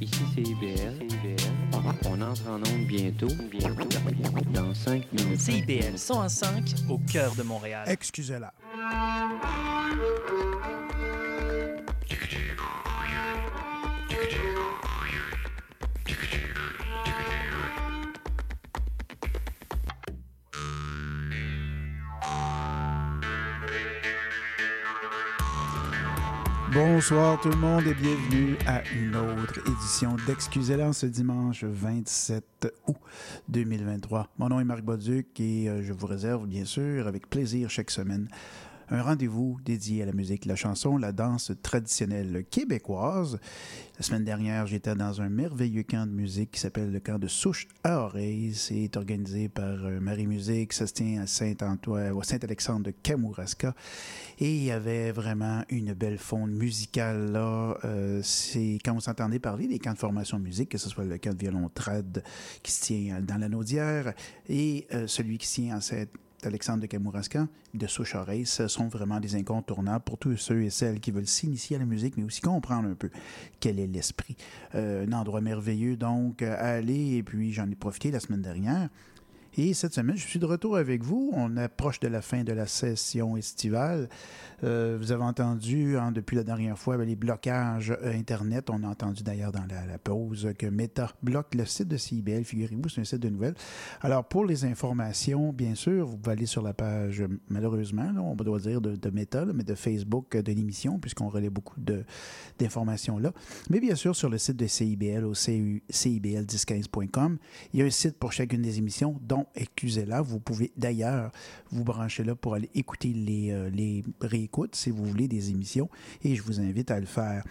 ici c'est IBL. On entre en onde bientôt, bientôt, dans 5 minutes. CIBL 105 au cœur de Montréal. Excusez-la. Bonsoir tout le monde et bienvenue à une autre édition d'Excusez-la ce dimanche 27 août 2023. Mon nom est Marc Boduc et euh, je vous réserve bien sûr avec plaisir chaque semaine un rendez-vous dédié à la musique, la chanson, la danse traditionnelle québécoise. La semaine dernière, j'étais dans un merveilleux camp de musique qui s'appelle le camp de Souche à Oreille. C'est organisé par euh, Marie Musique. Ça se tient à Saint-Antoine, à Saint-Alexandre de Kamouraska. Et il y avait vraiment une belle fonte musicale là. Euh, c'est quand vous entendez parler des camps de formation musique, que ce soit le camp de violon trad qui se tient dans la Naudière et euh, celui qui se tient en Saint Alexandre de Kamouraska, de Souche-Oreille, ce sont vraiment des incontournables pour tous ceux et celles qui veulent s'initier à la musique, mais aussi comprendre un peu quel est l'esprit. Euh, un endroit merveilleux, donc, à aller, et puis j'en ai profité la semaine dernière. Et cette semaine, je suis de retour avec vous. On approche de la fin de la session estivale. Euh, vous avez entendu hein, depuis la dernière fois ben, les blocages euh, Internet. On a entendu d'ailleurs dans la, pause que Meta bloque le site de CIBL. Figurez-vous, c'est un site de nouvelles. Alors, pour les informations, bien sûr, vous pouvez aller sur la page, malheureusement, on doit dire de, Meta, mais de Facebook de l'émission, puisqu'on relaie beaucoup d'informations là. Mais bien sûr, sur le site de CIBL au CIBL1015.com, il y a un site pour chacune des émissions, dont excusez-la. Vous pouvez d'ailleurs vous brancher là pour aller écouter les, euh, les si vous voulez des émissions et je vous invite à le faire.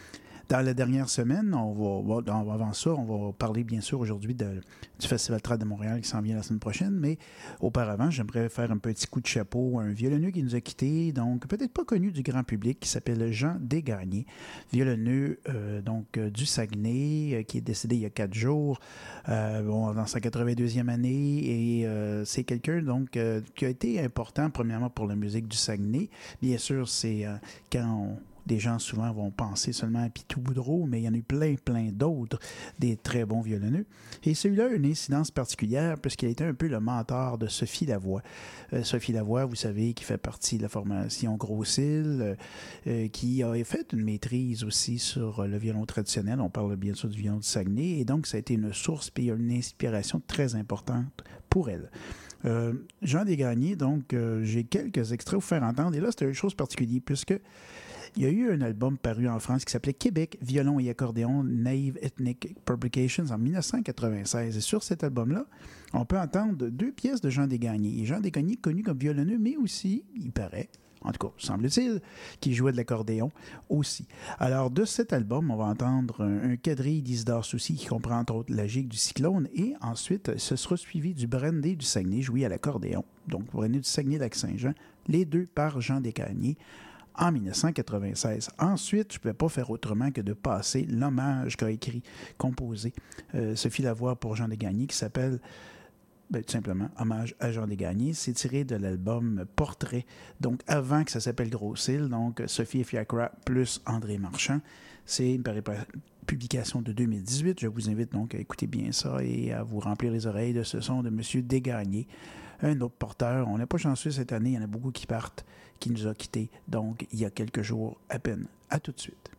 Dans la dernière semaine, on va, avant ça, on va parler bien sûr aujourd'hui du Festival Trad de Montréal qui s'en vient la semaine prochaine, mais auparavant, j'aimerais faire un petit coup de chapeau à un violonneux qui nous a quittés, donc peut-être pas connu du grand public, qui s'appelle Jean Desgagnés, violonneux euh, donc euh, du Saguenay, euh, qui est décédé il y a quatre jours, dans sa 82e année, et c'est quelqu'un donc qui a été important premièrement pour la musique du Saguenay. Bien sûr, c'est quand on des gens souvent vont penser seulement à Pitou Boudreau, mais il y en a eu plein, plein d'autres, des très bons violonneux. Et celui-là a une incidence particulière puisqu'il a été un peu le mentor de Sophie Lavoie. Euh, Sophie Lavoie, vous savez, qui fait partie de la formation Grossil, euh, euh, qui a fait une maîtrise aussi sur le violon traditionnel. On parle bien sûr du violon de Saguenay. Et donc, ça a été une source et une inspiration très importante pour elle. Jean Desgagnés, donc, j'ai quelques extraits à vous faire entendre. Et là, c'était une chose particulière puisque il y a eu un album paru en France qui s'appelait Québec, violon et accordéon, Naive Ethnic Publications en 1996. Et sur cet album-là, on peut entendre deux pièces de Jean Desgagnés. Et Jean Desgagnés, connu comme violonneux, mais aussi, il paraît, en tout cas, semble-t-il, qui jouait de l'accordéon aussi. Alors, de cet album, on va entendre un, quadrille d'Isidore Soucy qui comprend entre autres la gigue du cyclone et ensuite, ce sera suivi du brandy du Saguenay joué à l'accordéon. Donc, brandy du Saguenay-Lac-Saint-Jean, les deux par Jean Desgagnés en 1996. Ensuite, je ne pouvais pas faire autrement que de passer l'hommage qu'a écrit, composé euh, Sophie Lavoie pour Jean Desgagnés, qui s'appelle ben, tout simplement Hommage à Jean Desgagnés. C'est tiré de l'album Portrait, donc avant que ça s'appelle Grossil, donc Sophie Fiacra plus André Marchand. C'est une publication de 2018. Je vous invite donc à écouter bien ça et à vous remplir les oreilles de ce son de M. Desgagnés, un autre porteur. On n'est pas chanceux cette année, il y en a beaucoup qui partent qui nous a quittés, donc il y a quelques jours à peine. À tout de suite.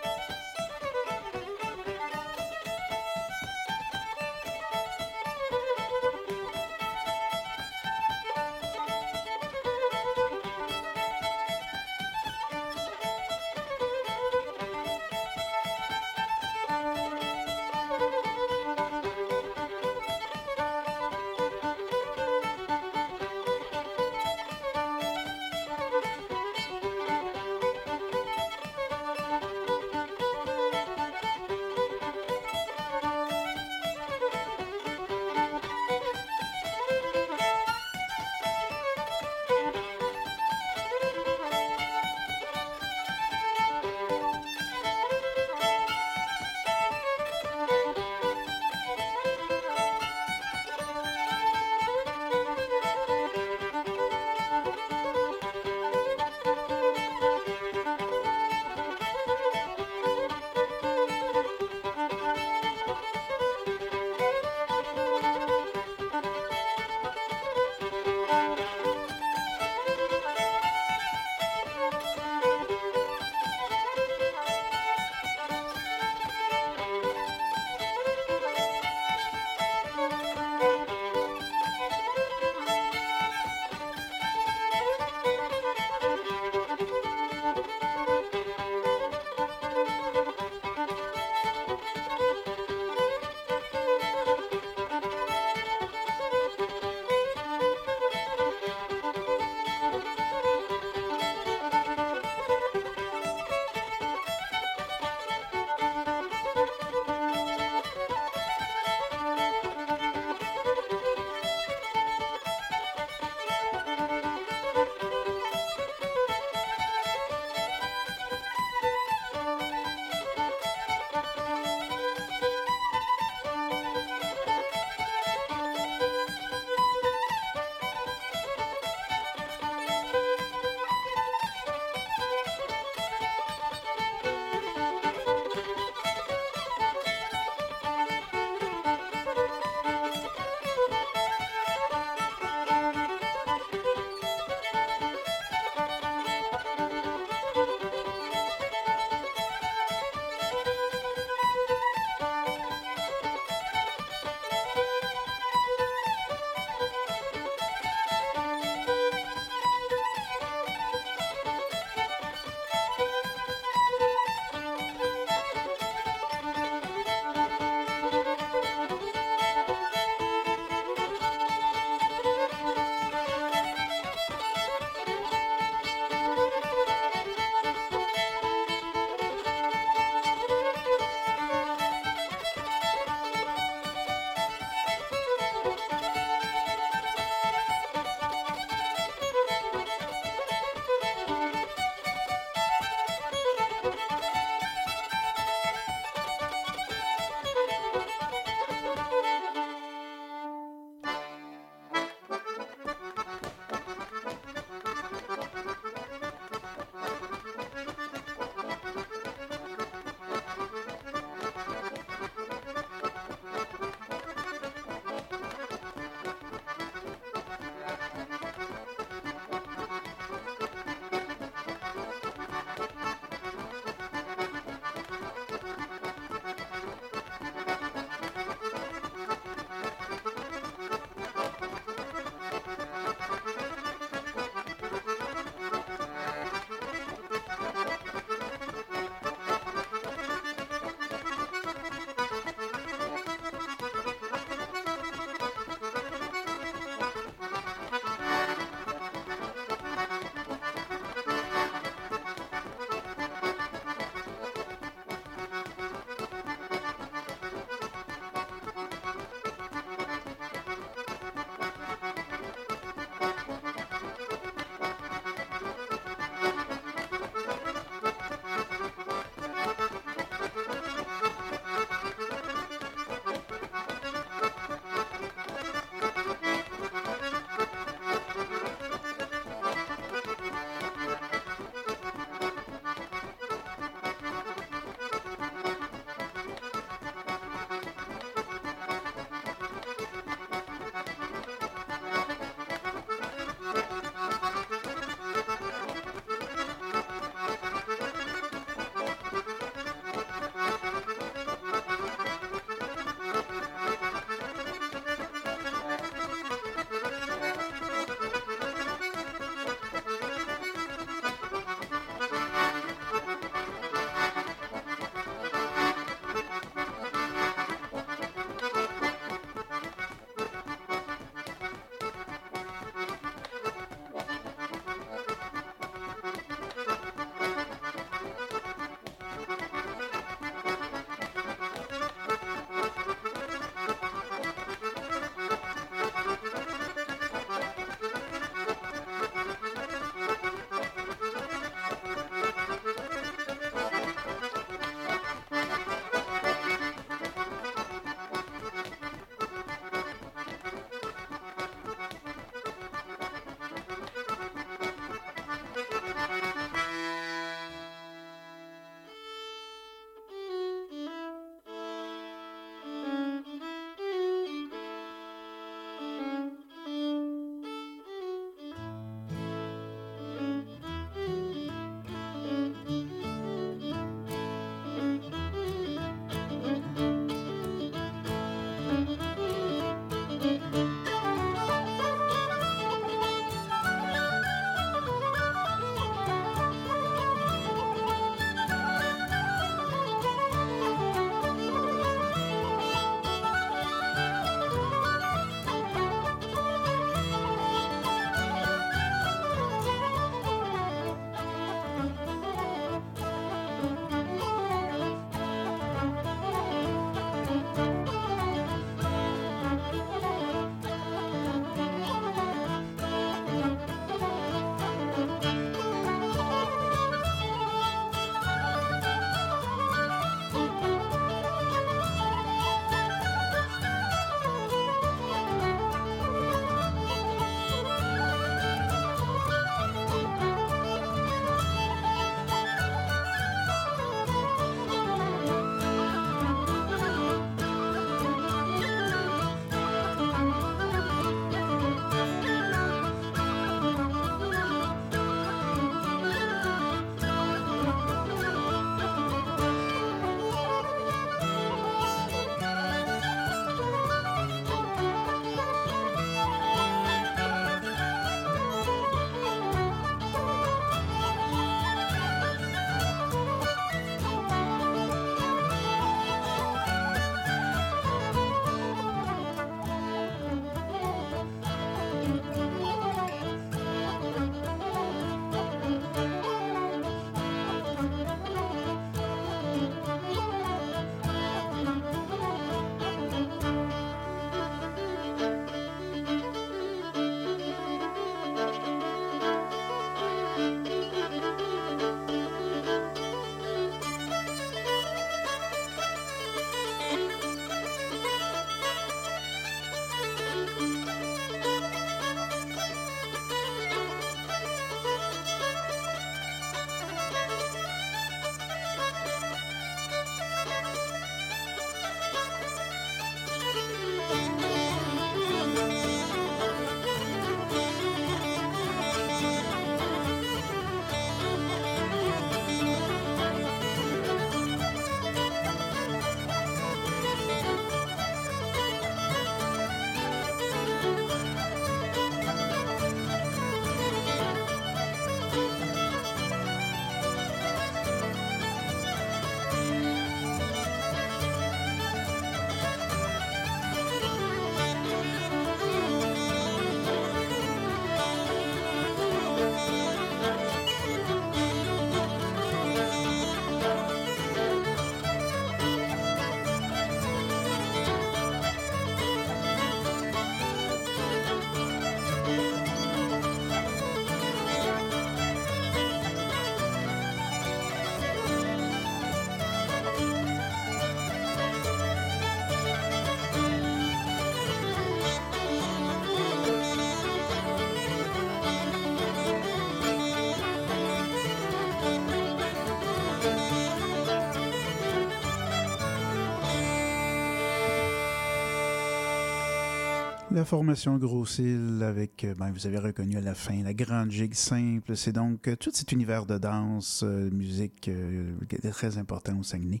La formation Grossil avec, euh, ben, vous avez reconnu à la fin, la grande gigue simple. C'est donc euh, tout cet univers de danse, euh, musique euh, qui très important au Saguenay,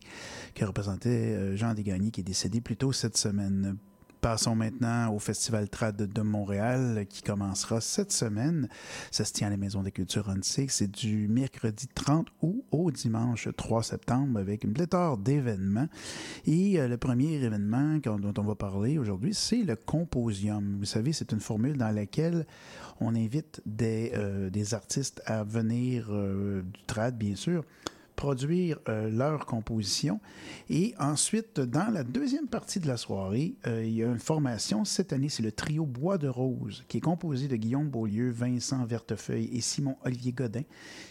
que représentait Jean Desgagnés, qui est décédé plus tôt cette semaine. Passons maintenant au Festival Trad de Montréal qui commencera cette semaine. Ça se tient à la Maison des Cultures Antiques. C'est du mercredi 30 août au dimanche 3 septembre avec une pléthore d'événements. Et euh, le premier événement dont on va parler aujourd'hui, c'est le Composium. Vous savez, c'est une formule dans laquelle on invite des, euh, artistes à venir euh, du trad, bien sûr, produire euh, leur composition. Et ensuite, dans la deuxième partie de la soirée, euh, il y a une formation. Cette année, c'est le trio Bois de Rose, qui est composé de Guillaume Beaulieu, Vincent Vertefeuille et Simon-Olivier Godin,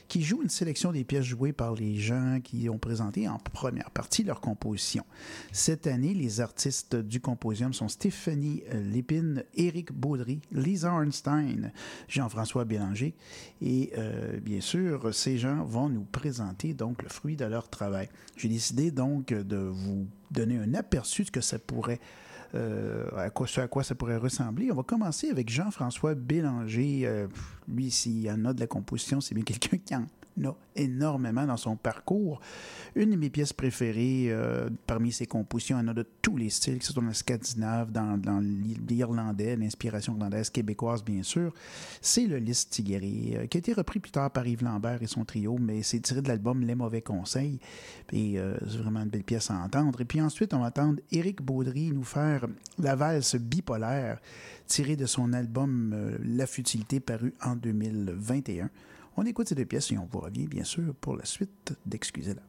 qui joue une sélection des pièces jouées par les gens qui ont présenté en première partie leur composition. Cette année, les artistes du composium sont Stéphanie euh, Lépine, Éric Baudry, Lisa Arnstein, Jean-François Bélanger. Et euh, bien sûr, ces gens vont nous présenter donc le fruit de leur travail. J'ai décidé donc de vous donner un aperçu de ce euh, à, quoi, ce à quoi ça pourrait ressembler. On va commencer avec Jean-François Bélanger. Euh, lui, s'il y en a de la composition, c'est bien quelqu'un qui en a énormément dans son parcours. Une de mes pièces préférées euh, parmi ses compositions, y en a de tous les styles, que ce soit dans le scandinave, dans, l'irlandais, l'inspiration irlandaise, québécoise bien sûr, c'est le Lys Tigueri, euh, qui a été repris plus tard par Yves Lambert et son trio, mais c'est tiré de l'album Les Mauvais Conseils. Et euh, c'est vraiment une belle pièce à entendre. Et puis ensuite, on va entendre Éric Baudry nous faire la valse bipolaire, tirée de son album euh, La Futilité, paru en 2021. On écoute ces deux pièces et on vous revient bien sûr pour la suite d'Excusez-la.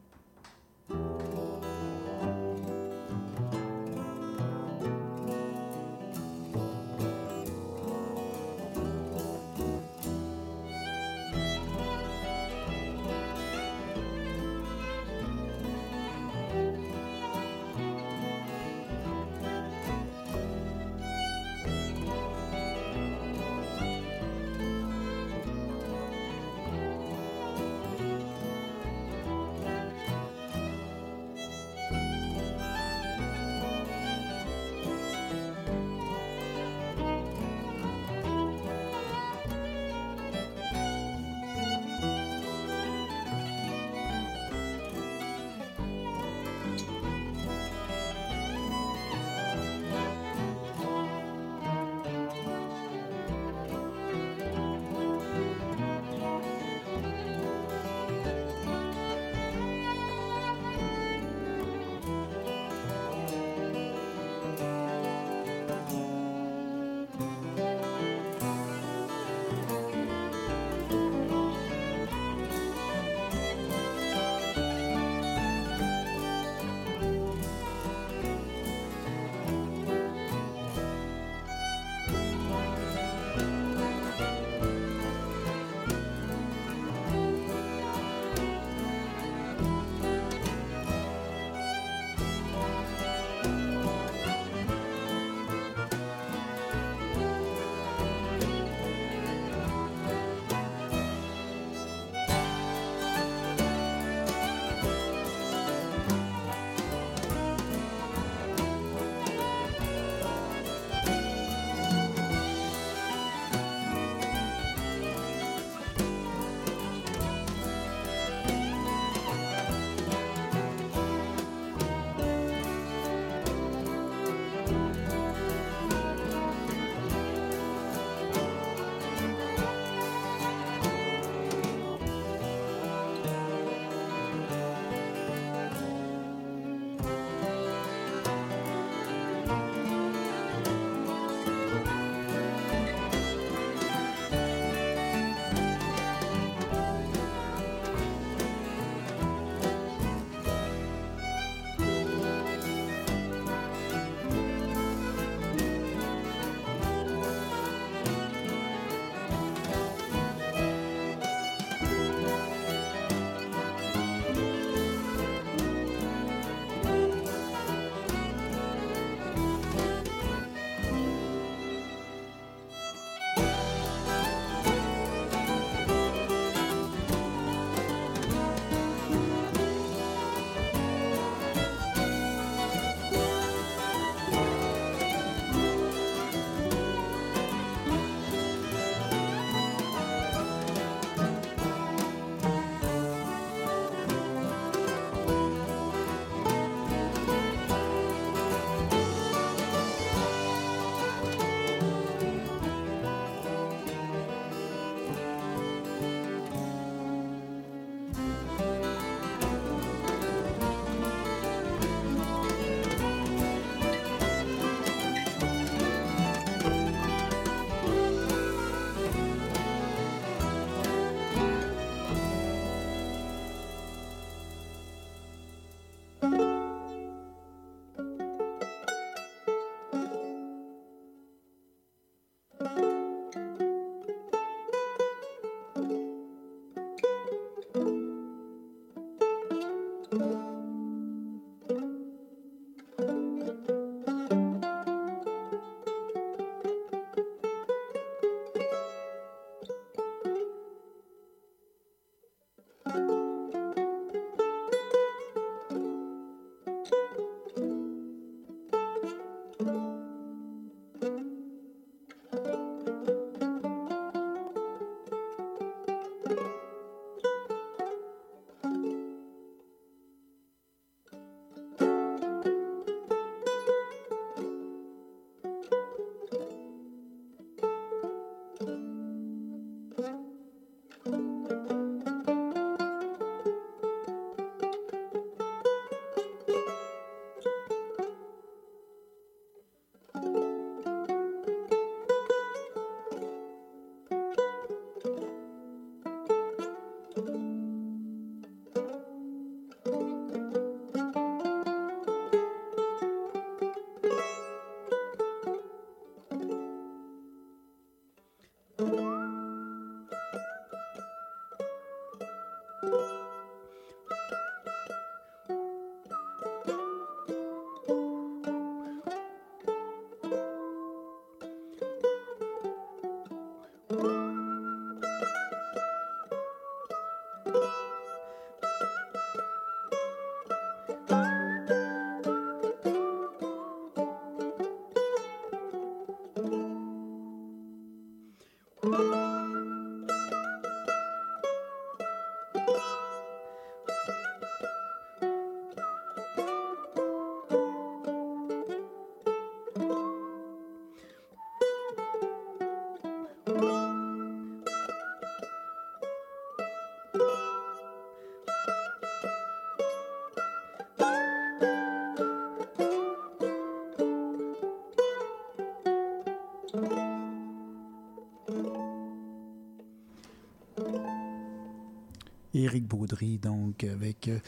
Éric Baudry, donc, avec euh,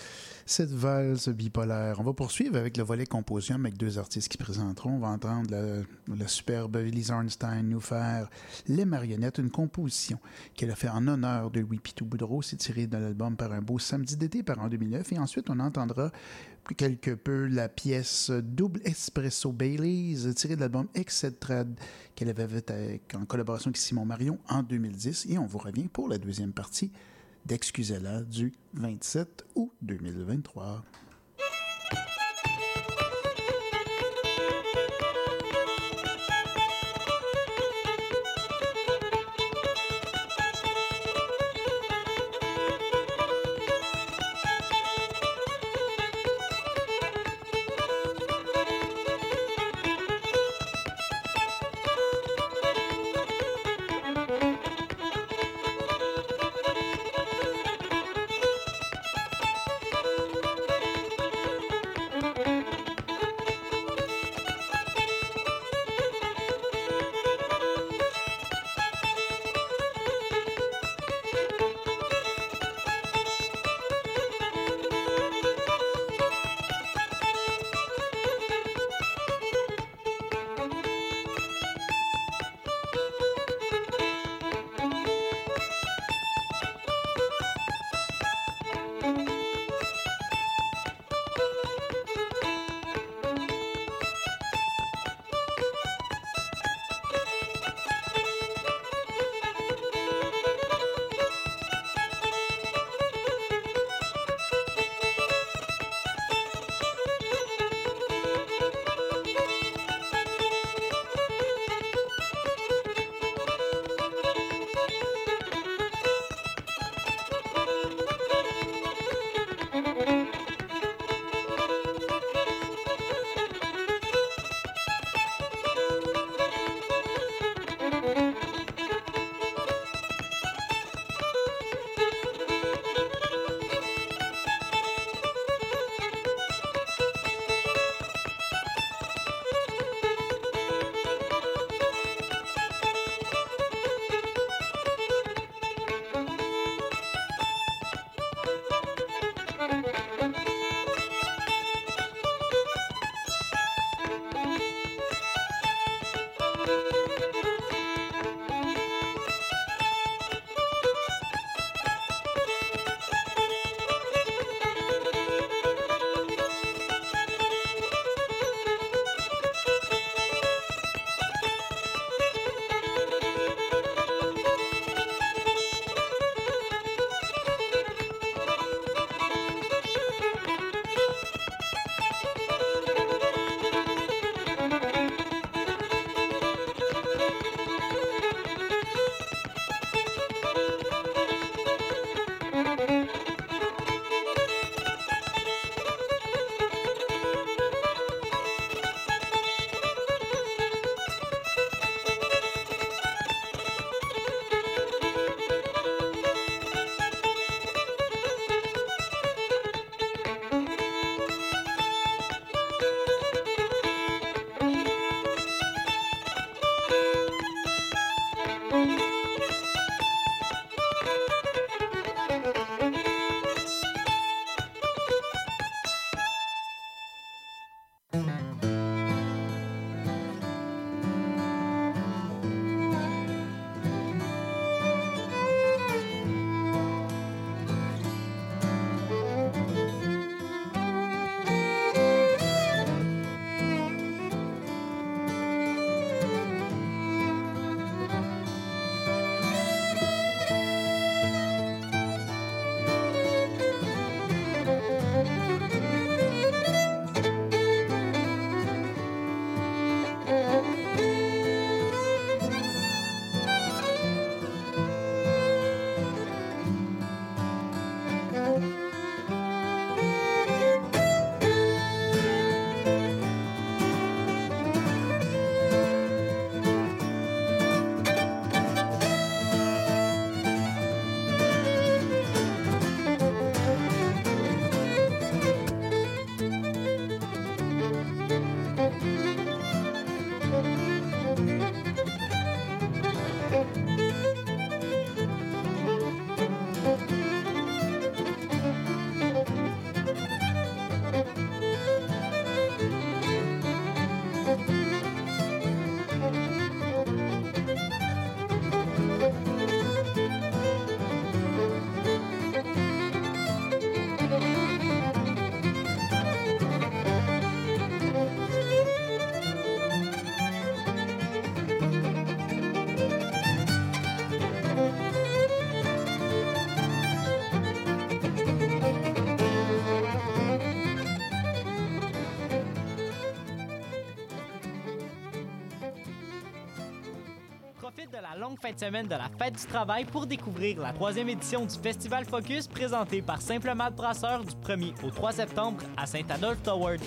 cette valse bipolaire. On va poursuivre avec le volet composition avec deux artistes qui présenteront. On va entendre la, superbe Lise Arnstein nous faire Les Marionnettes, une composition qu'elle a fait en honneur de Louis Pitou Boudreau. C'est tiré de l'album Par un beau samedi d'été par en 2009. Et ensuite, on entendra quelque peu la pièce Double Espresso Baileys, tirée de l'album Trad qu'elle avait fait en collaboration avec Simon Marion en 2010. Et on vous revient pour la deuxième partie d'Excusez-la du 27 août 2023. Longue fin de semaine de la Fête du Travail pour découvrir la troisième édition du Festival Focus présenté par Simple Malte Brasseur du 1er au 3 septembre à Saint-Adolphe Toward.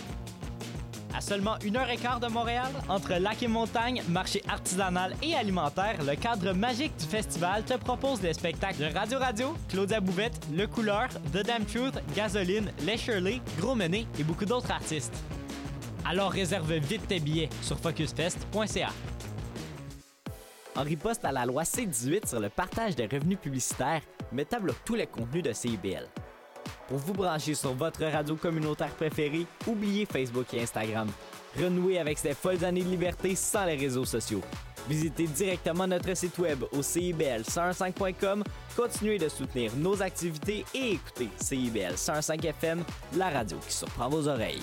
À seulement une heure et quart de Montréal, entre lac et montagne, marché artisanal et alimentaire, le cadre magique du festival te propose les spectacles de Radio Radio, Claudia Bouvette, Le Couleur, The Damn Truth, Gasoline, Les Shirley, Gros Menet et beaucoup d'autres artistes. Alors réserve vite tes billets sur focusfest.ca. En riposte à la loi C-18 sur le partage des revenus publicitaires, Meta bloque tous les contenus de CIBL. Pour vous brancher sur votre radio communautaire préférée, oubliez Facebook et Instagram. Renouez avec ces folles années de liberté sans les réseaux sociaux. Visitez directement notre site web au CIBL105.com, continuez de soutenir nos activités et écoutez CIBL 105 FM, la radio qui surprend vos oreilles.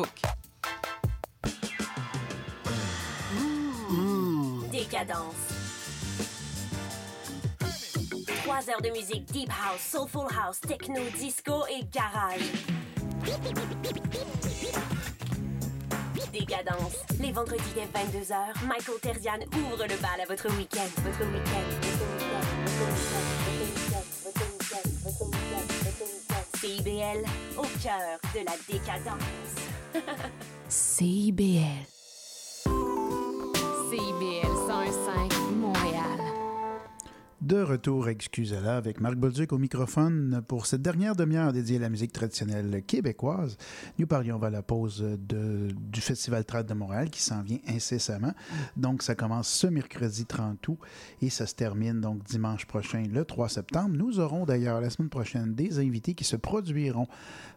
Décadence. Trois heures de musique deep house, soulful house, techno, disco et garage. Décadence. Les vendredis dès 22h, Michael Terzian ouvre le bal à votre week-end. Votre week-end. Votre week-end. Votre week-end. Votre week-end. Votre week-end. CIBL, au cœur de la décadence. CIBL. CIBL 101.5 Montréal. De retour, excusez-la, avec Marc Bolduc au microphone pour cette dernière demi-heure dédiée à la musique traditionnelle québécoise. Nous parlions à la pause du Festival Trad de Montréal qui s'en vient incessamment. Donc, ça commence ce mercredi 30 août et ça se termine donc dimanche prochain, le 3 septembre. Nous aurons d'ailleurs la semaine prochaine des invités qui se produiront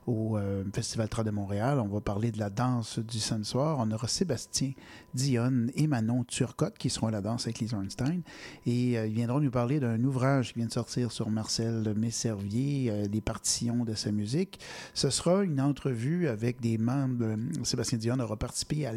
au euh, Festival Trad de Montréal. On va parler de la danse du samedi soir. On aura Sébastien Dionne et Manon Turcotte qui seront à la danse avec Lisa Einstein et euh, ils viendront nous parler d'un ouvrage qui vient de sortir sur Marcel Messervier, euh, les partitions de sa musique. Ce sera une entrevue avec des membres. euh, Sébastien Dion aura participé à,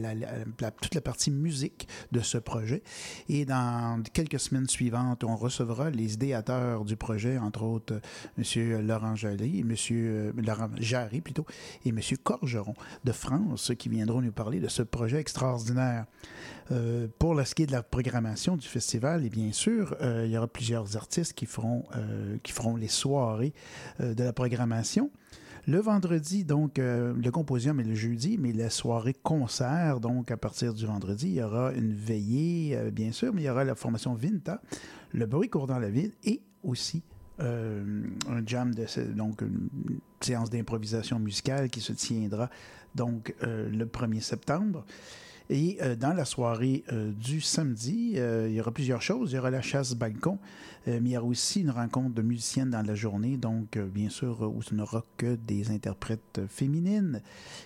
toute la partie musique de ce projet. Et dans quelques semaines suivantes, on recevra les idéateurs du projet, entre autres M. Laurent Jarry, M. Laurent Jarry plutôt, et M. Corgeron de France, qui viendront nous parler de ce projet extraordinaire. Euh, pour ce qui est de la programmation du festival, et bien sûr, euh, il y aura plusieurs artistes qui feront, euh, les soirées de la programmation. Le vendredi, donc, le composium est le jeudi, mais la soirée concert, donc, à partir du vendredi, il y aura une veillée, bien sûr, mais il y aura la formation Vinta, le bruit court dans la ville et aussi un jam, donc, une séance d'improvisation musicale qui se tiendra, donc, le 1er septembre. Et euh, dans la soirée euh, du samedi, euh, il y aura plusieurs choses. Il y aura la chasse balcon, euh, mais il y aura aussi une rencontre de musiciennes dans la journée. Donc, euh, bien sûr, où ce n'aura que des interprètes féminines.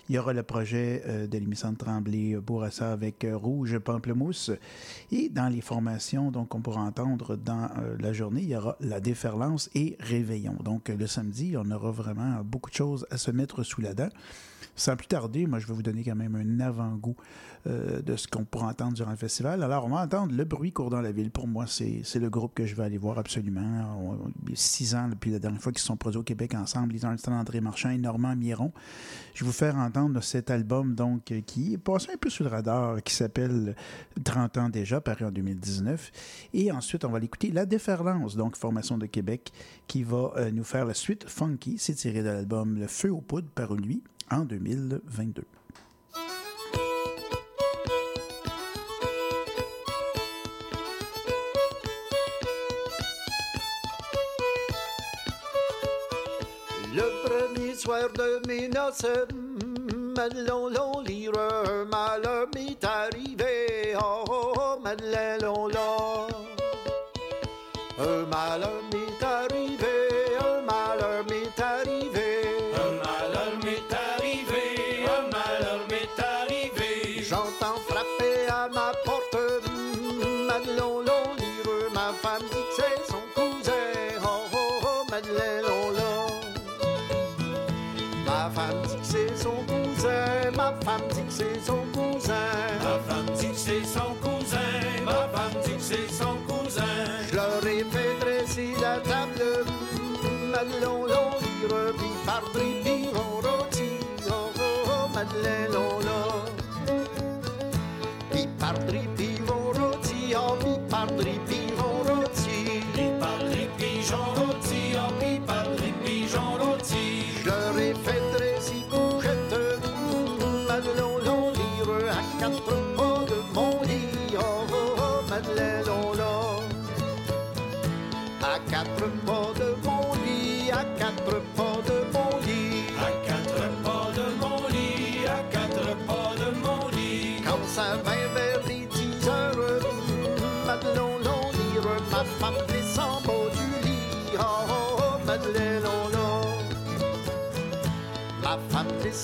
Il y aura le projet de l'émission Tremblay Bourassa avec Rouge Pamplemousse. Et dans les formations, donc, on pourra entendre dans la journée, il y aura la déferlance et réveillon. Donc, le samedi, on aura vraiment beaucoup de choses à se mettre sous la dent. Sans plus tarder, moi, je vais vous donner quand même un avant-goût euh, de ce qu'on pourra entendre durant le festival. Alors, on va entendre Le bruit court dans la ville. Pour moi, c'est le groupe que je vais aller voir absolument. On- a six ans depuis la dernière fois qu'ils sont produits au Québec ensemble. Lisa Armstrong, André Marchand et Normand Miron. Je vais vous faire entendre cet album donc qui est passé un peu sous le radar, qui s'appelle 30 ans déjà, paru en 2019. Et ensuite, on va l'écouter La Déferlance, donc formation de Québec, qui va euh, nous faire la suite Funky. C'est tiré de l'album Le Feu aux poudres, paru lui en 2022. Le premier soir de mes noces, Madeleine l'on lire, malheur m'est arrivé. Oh, oh, oh, l'a. Un malheur m'est arrivé, Madeleine l'on lire, puis par puis on rôti. Oh, oh,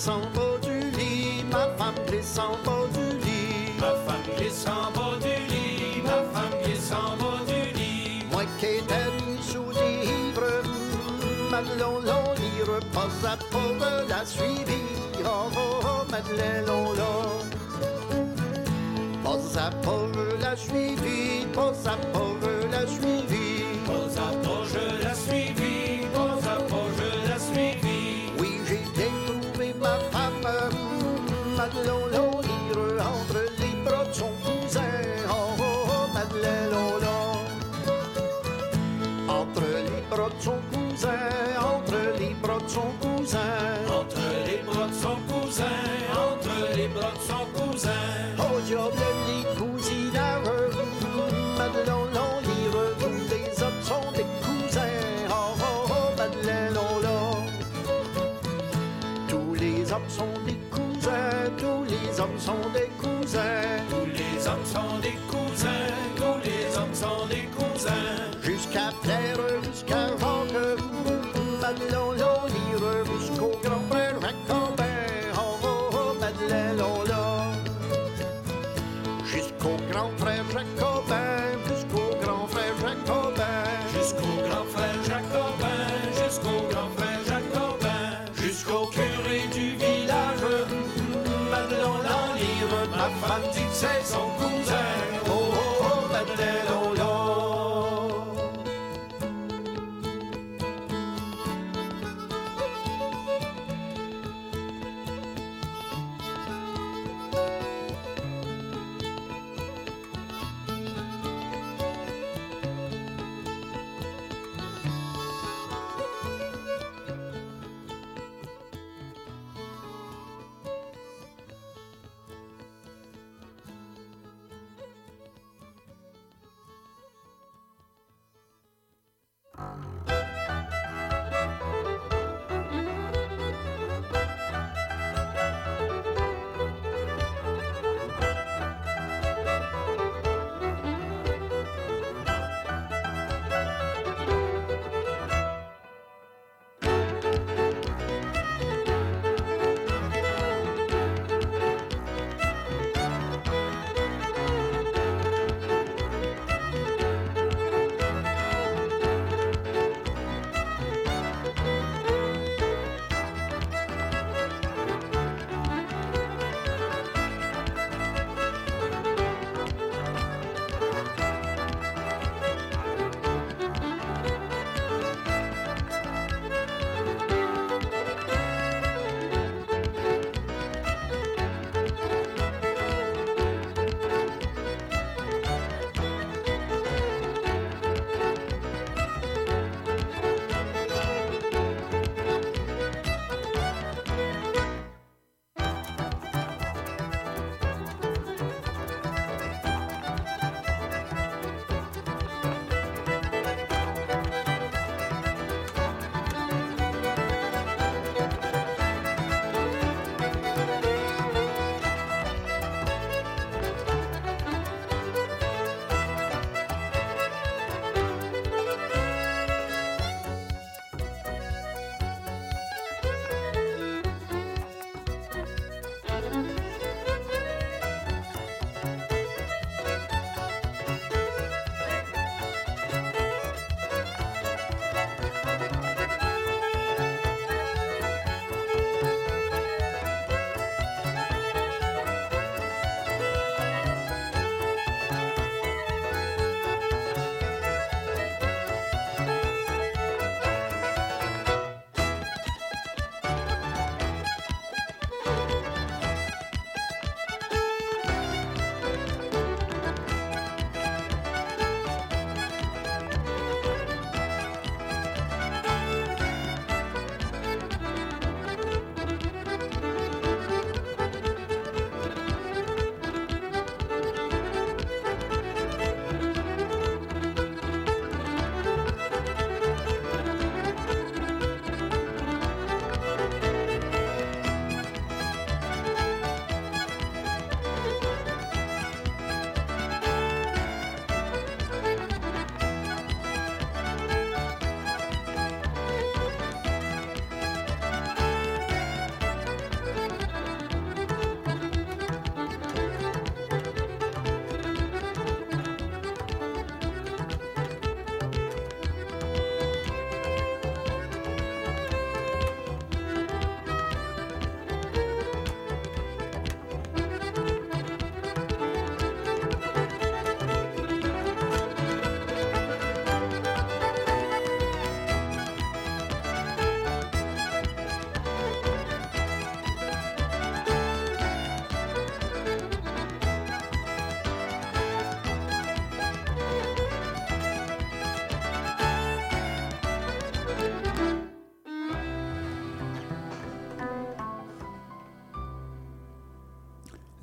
bas du lit, ma femme descend bas du lit. Ma femme descend bas du lit, ma femme descend bas du lit. Moi qui étais mis sous livre, Madeleine l'on pas à pas de la suivi. Oh, oh, oh, Madeleine l'on l'a. Pas à pas je la suivi, pas à pas je la suivi. Pas à pas je la suivi, Madeleine l'on lire, entre les bras de. Oh, oh, oh. Entre les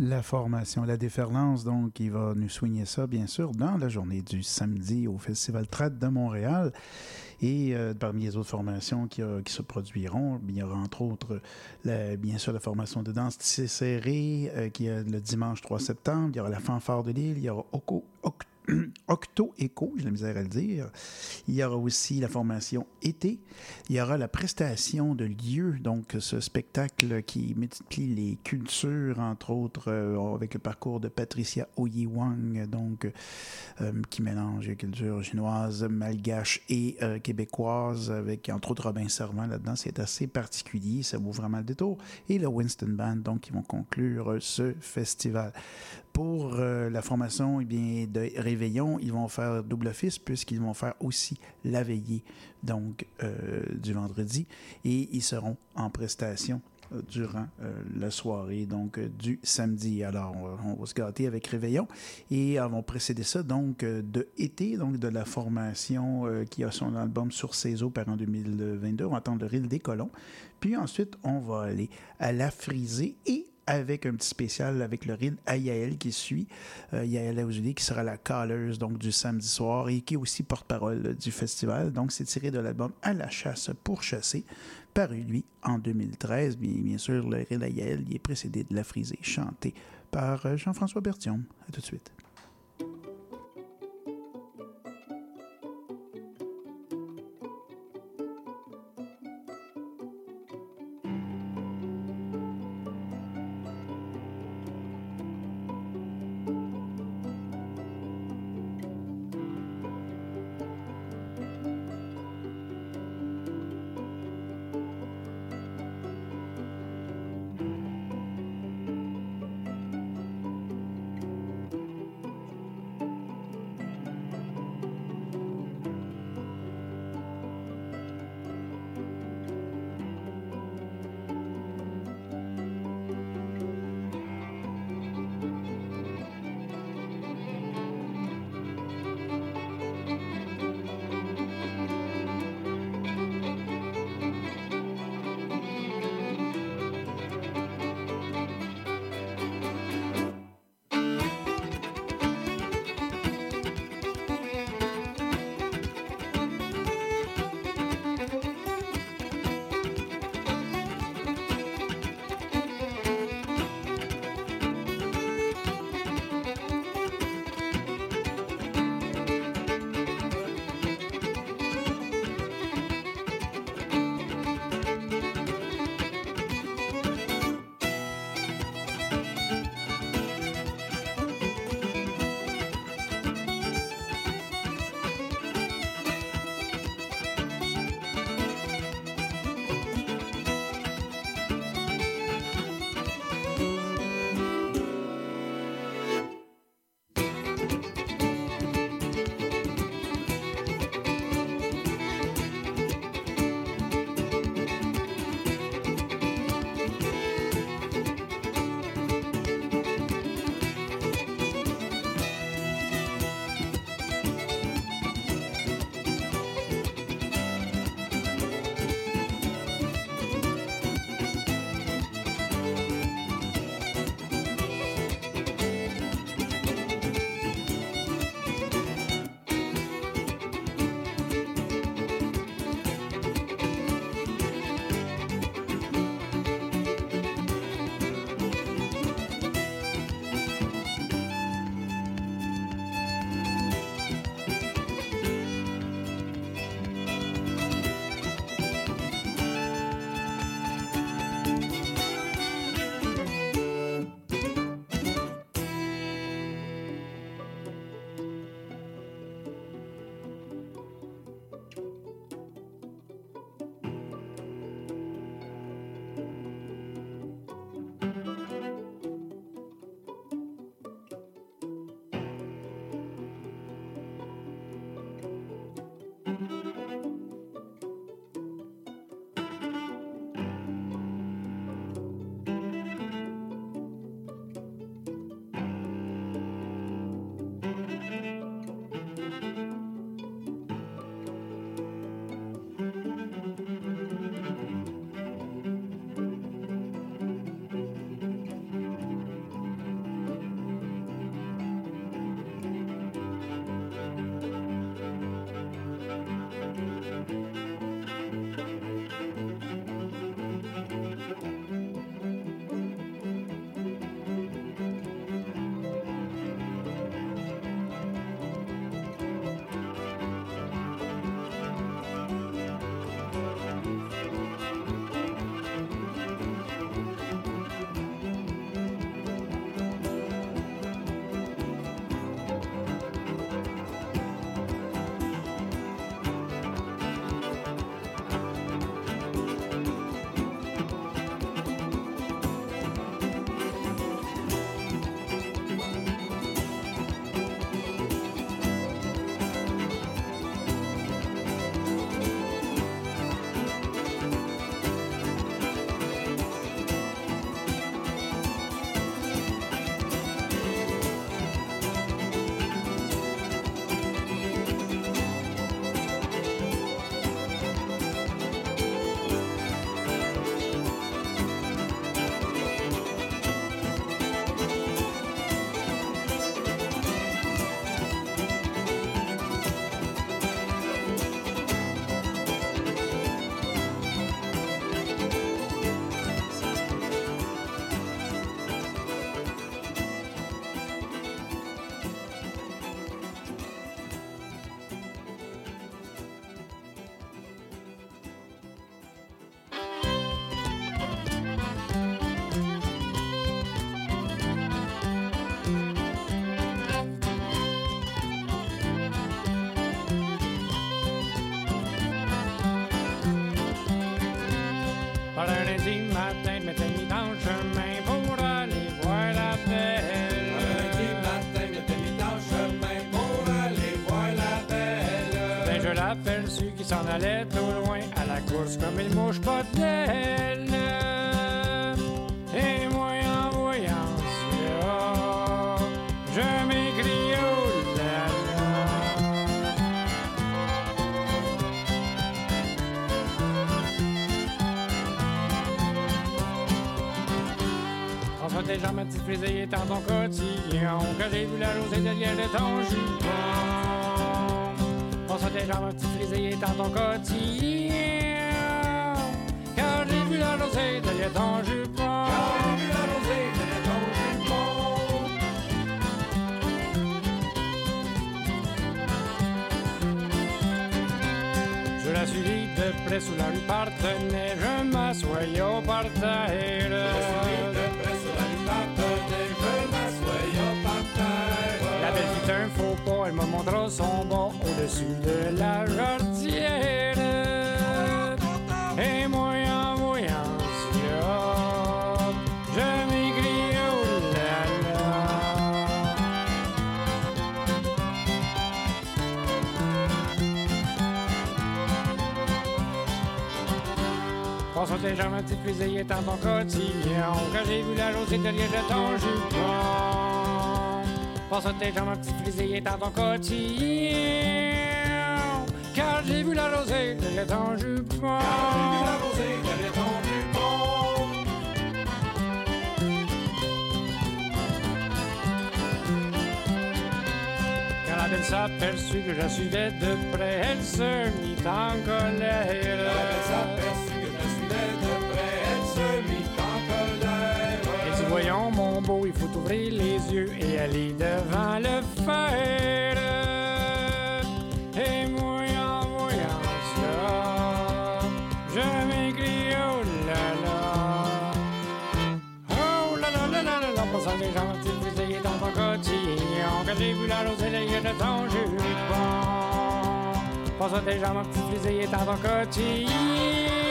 La formation, la déferlance, donc, qui va nous soigner ça, bien sûr, dans la journée du samedi au Festival Trad de Montréal. Et euh, parmi les autres formations qui, euh, qui, se produiront, il y aura entre autres, bien sûr, la formation de danse tissé serré euh, qui est le dimanche 3 septembre. Il y aura la fanfare de Lille, il y aura Oco, Octo Octo Echo, j'ai la misère à le dire. Il y aura aussi la formation été. Il y aura la prestation de lieu, donc ce spectacle qui multiplie les cultures, entre autres euh, avec le parcours de Patricia Oyiwang, donc euh, qui mélange les cultures chinoises, malgaches et euh, québécoises, avec entre autres Robin Servant là-dedans. C'est assez particulier, ça vaut vraiment le détour. Et le Winston Band, donc, qui vont conclure ce festival. Pour euh, la formation eh bien, de réveillon, ils vont faire double office puisqu'ils vont faire aussi la veillée donc, euh, du vendredi et ils seront en prestation euh, durant la soirée donc du samedi. Alors, on, va se gâter avec Réveillon et on va précéder ça donc de été, donc de la formation qui a son album sur ses eaux par an 2022. On va entendre le Rille des Colons. Puis ensuite, on va aller à la frisée et avec un petit spécial avec le ride à qui suit. Euh, Yael Aouzuli qui sera la calleuse donc, du samedi soir et qui est aussi porte-parole du festival. Donc, c'est tiré de l'album À la chasse pour chasser, paru lui en 2013. Bien, bien sûr, le ride à Yael est précédé de La frisée chantée par euh, Jean-François Bertium. À tout de suite. matin, je m'étais mis dans le chemin pour aller voir la belle. Un Lundi matin, je m'étais mis dans le chemin pour aller voir la belle. Ben, je l'appelle, celui qui s'en allait trop loin à la course comme il mouche pas d'elle. Et Petite frisée est en ton cotillon Que j'ai vu la rosée derrière de ton jupon jambes, ma petite frisée est en ton cotillon Car j'ai vu la rosée derrière ton jupon Car j'ai vu la rosée derrière ton jupon Je la suivis de près sous la rue partenaire, je m'assoyais au parterre. Elle me montra son bas au-dessus de la jardière. Et moi en voyant je m'écris oh là là. François tes jambes, ma petite en ton cotillon Quand j'ai vu la rosée derrière de ton jupon François tes jambes, ma petite fusée est en ton cotillon Car j'ai vu la rosée derrière ton jupon. Car j'ai vu la rosée derrière ton jupon. Quand la belle s'aperçut que je la suivais de près, elle se mit en colère. Quand la belle s'aperçut les yeux et aller devant le fer. Et moi en voyant cela, je m'écris oh là là. Oh là là là là là là, passant des gens, tu fusillé dans ton cotillon, quand j'ai vu la rosée derrière de ton jupon. Passant des gens, mon petit fusillé dans ton cotillon.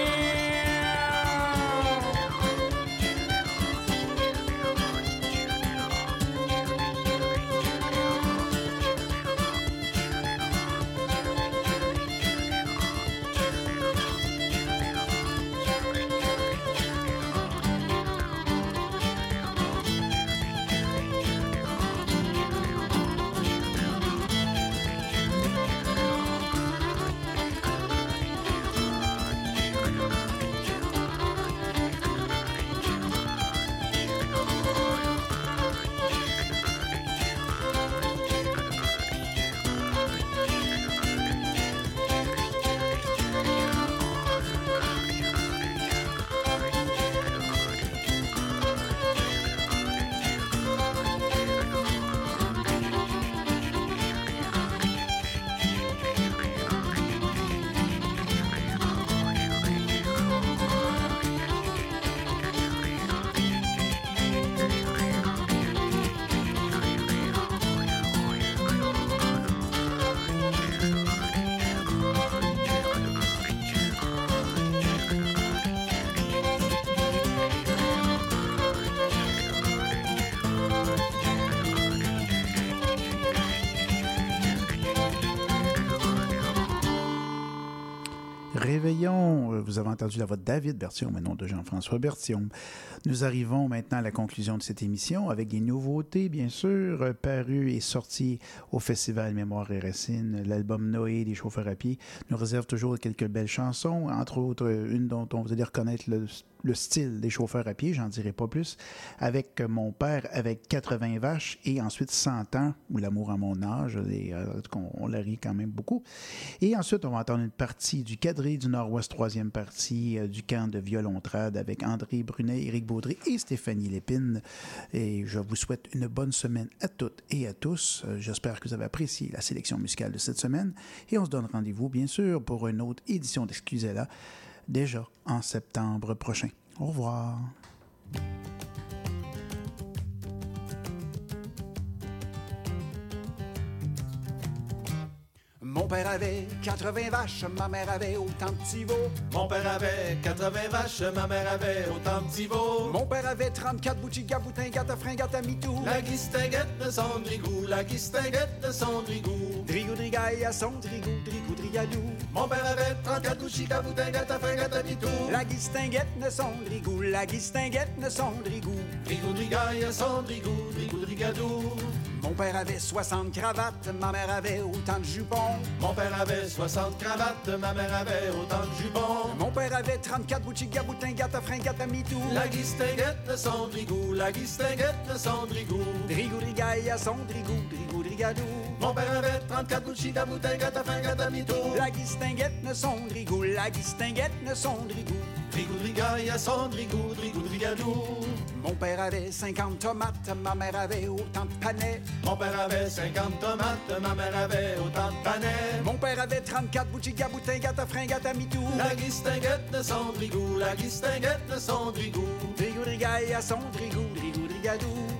Vous avez entendu la voix de David Bertillon, mais non de Jean-François Bertillon. Nous arrivons maintenant à la conclusion de cette émission avec des nouveautés, bien sûr, euh, parues et sorties au Festival Mémoire et Racines. L'album Noé des chauffeurs à pied nous réserve toujours quelques belles chansons, entre autres une dont on vous allez reconnaître le, le style des chauffeurs à pied, j'en dirai pas plus, avec mon père avec 80 vaches et ensuite 100 ans, ou l'amour à mon âge, et, euh, on, on la rit quand même beaucoup. Et ensuite, on va entendre une partie du quadrille du Nord-Ouest, troisième partie euh, du camp de violontrade avec André Brunet, Éric Baudry et Stéphanie Lépine. Et je vous souhaite une bonne semaine à toutes et à tous. Euh, J'espère que vous avez apprécié la sélection musicale de cette semaine. Et on se donne rendez-vous, bien sûr, pour une autre édition d'Excusez-la, déjà en septembre prochain. Au revoir. Mon père avait 80 vaches, ma mère avait autant de petits veaux. Mon père avait 80 vaches, ma mère avait autant de petits veaux. Mon père avait 34 bouchigas, boutin, gata, frin, gata, mitou. La guistinguette de son drigou, la guistinguette de son drigou. Drigou, drigaille à son drigou, drigou, drigadou. Mon père avait 34 bouchigas, boutin, gata, frin, gata, mitou. La guistinguette ne son drigou, la guistinguette ne son drigou. Drigou, drigaille à son drigou, drigou, drigadou. Mon père avait 60 cravates, ma mère avait autant de jupons. Mon père avait 60 cravates, ma mère avait autant de jupons. Mon père avait 34 bouchigas, boutin, gata, frin, gata, mitou. La guistinguette de son drigou, la guistinguette de son drigou. Drigou, à son drigou, drigou, Mon père avait 34 bouchigas, boutin, gata, frin, gata, mitou. La guistinguette ne son drigou, la guistinguette ne son drigou. Drigou, drigaille à son drigou, drigou, drigadou. Mon père avait 50 tomates, ma mère avait autant de panais. Mon père avait 50 tomates, ma mère avait autant de panais. Mon père avait 34 bouchigas, boutin, gata, frin, gata, mitou. La guistinguette de son drigou, la guistinguette de son drigou. Drigou, drigaille à son drigou,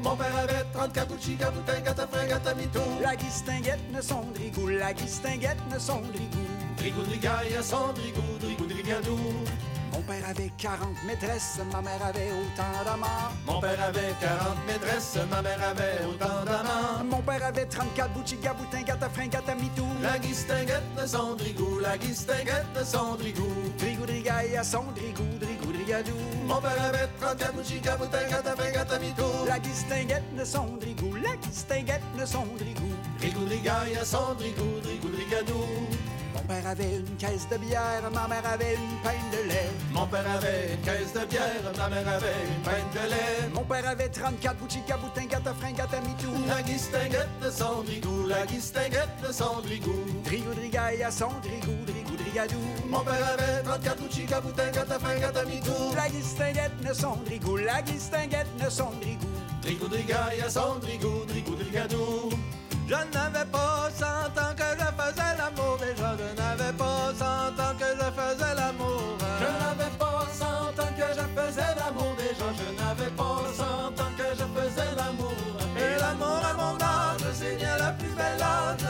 Mon père avait 34 bouchigas, boutin, gata, frin, gata, mitou. La guistinguette ne son drigou, la guistinguette ne son drigou. Drigou, drigaille son drigou, drigou, drigadou. Mon père avait 40 maîtresses, ma mère avait autant d'amants. Mon père avait 40 maîtresses, ma mère avait autant d'amants. Mon père avait 34 bouchigas, boutin, gata, frin, gata, mitou. La guistinguette de son drigou, la guistinguette de son drigou. Drigou, drigaille à son drigou, drigou, drigadou. Mon père avait 34 bouchigas, boutin, gata, frin, gata, mitou. La guistinguette ne son drigou, la guistinguette ne son drigou. Drigou, drigaille à son drigou, drigou, drigadou. Mon père avait une caisse de bière, ma mère avait une pinte de lait. Mon père avait une caisse de bière, ma mère avait une pinte de lait. Mon père avait 34 bouchigas, boutin, gata, frin, gata, mitou. La guistinguette de son drigou, la guistinguette de son drigou. Drigaille à son drigou, drigadou. Mon père avait 34 bouchigas, boutin, gata, frin, gata, mitou. La guistinguette ne son drigou, la guistinguette ne son drigou. Drigaille à son drigou, drigou, drigadou. Je n'avais pas cent ans que je faisais l'amour déjà, je n'avais pas cent ans que je faisais l'amour. Je n'avais pas cent ans que je faisais l'amour déjà, je n'avais pas cent ans que je faisais l'amour. Et l'amour à mon âge, c'est bien la plus belle âge.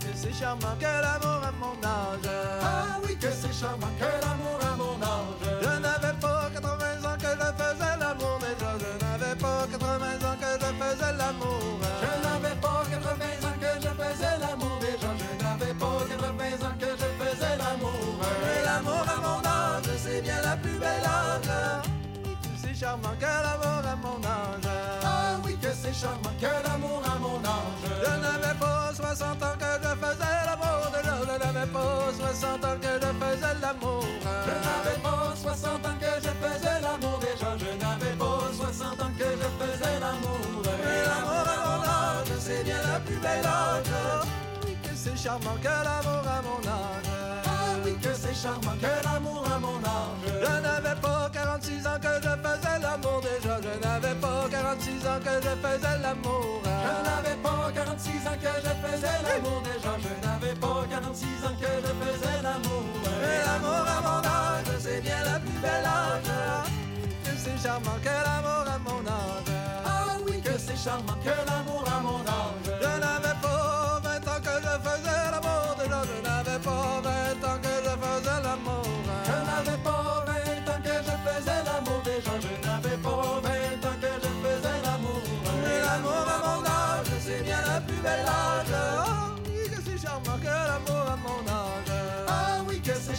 Que c'est charmant que l'amour à mon âge. Ah oui, que c'est charmant que l'amour à mon âge. Je n'avais pas 80 ans que je faisais l'amour déjà, je n'avais pas 80 ans que je faisais l'amour. Charmant que l'amour à mon âge. Ah oui, que c'est charmant que l'amour à mon âge. Je n'avais pas 60 ans que je faisais l'amour déjà, je n'avais pas 60 ans que je faisais l'amour. Je n'avais pas 60 ans que je faisais l'amour déjà, je n'avais pas 60 ans que je faisais l'amour. Et l'amour à mon âge, c'est bien la plus belle âge. Oui, que c'est charmant que l'amour à mon âge. Ah oui, que c'est charmant que l'amour à mon âge. Je n'avais pas 46 ans que je faisais l'amour déjà, je n'avais pas 46 ans que je faisais l'amour. Je n'avais pas 46 ans que je faisais l'amour déjà, je n'avais pas 46 ans que je faisais l'amour. Et l'amour à mon âge, c'est bien la plus belle âge. Que c'est charmant que l'amour à mon âge. Ah oui, que c'est charmant que l'amour à mon âge.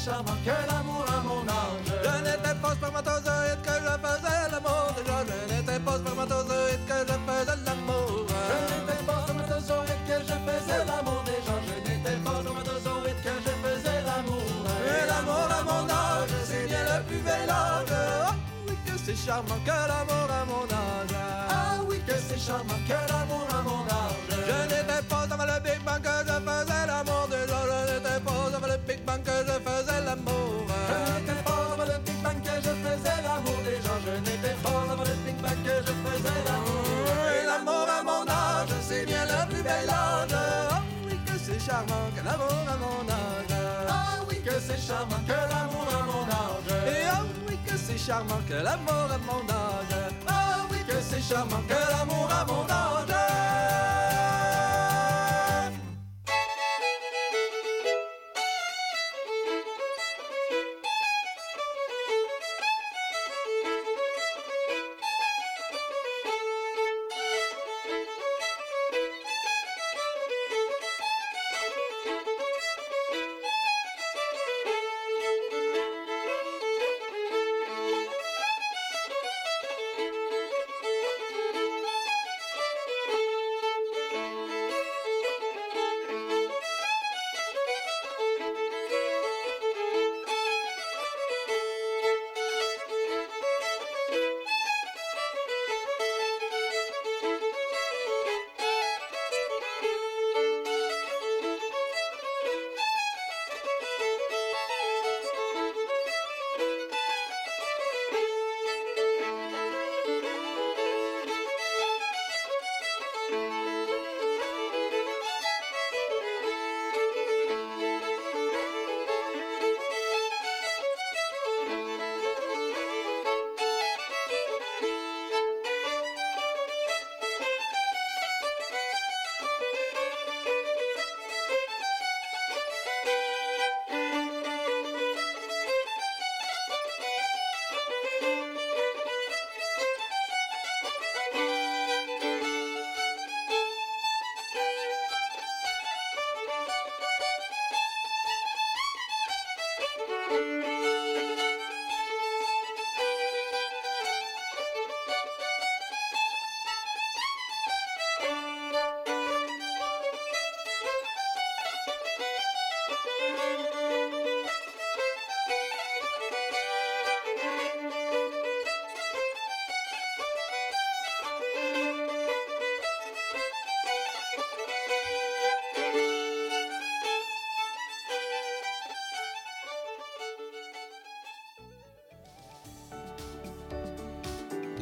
Que l'amour à mon âge. Je n'étais pas spermatozoïde que je faisais l'amour je n'étais pas que je faisais l'amour. Je n'étais pas spermatozoïde que je faisais l'amour déjà, je n'étais pas spermatozoïde que je faisais l'amour. Et l'amour à mon âge, c'est bien le plus bel. Ah oui, que c'est charmant que l'amour à mon âge. Ah oui, que c'est charmant que l'amour à mon âge. Je n'étais pas dans le Big Bang que je faisais l'amour je faisais l'amour. Je n'étais pas dans le Big Bang que je faisais l'amour déjà, je n'étais pas dans le Big Bang que je faisais l'amour. Et l'amour à mon âge, c'est bien le plus bel âge. Ah oui, que c'est charmant que l'amour à mon âge. Ah oui, que c'est charmant que l'amour à mon âge. Et ah oui, que c'est charmant que l'amour à mon âge. Ah oui, que c'est charmant que l'amour à mon âge.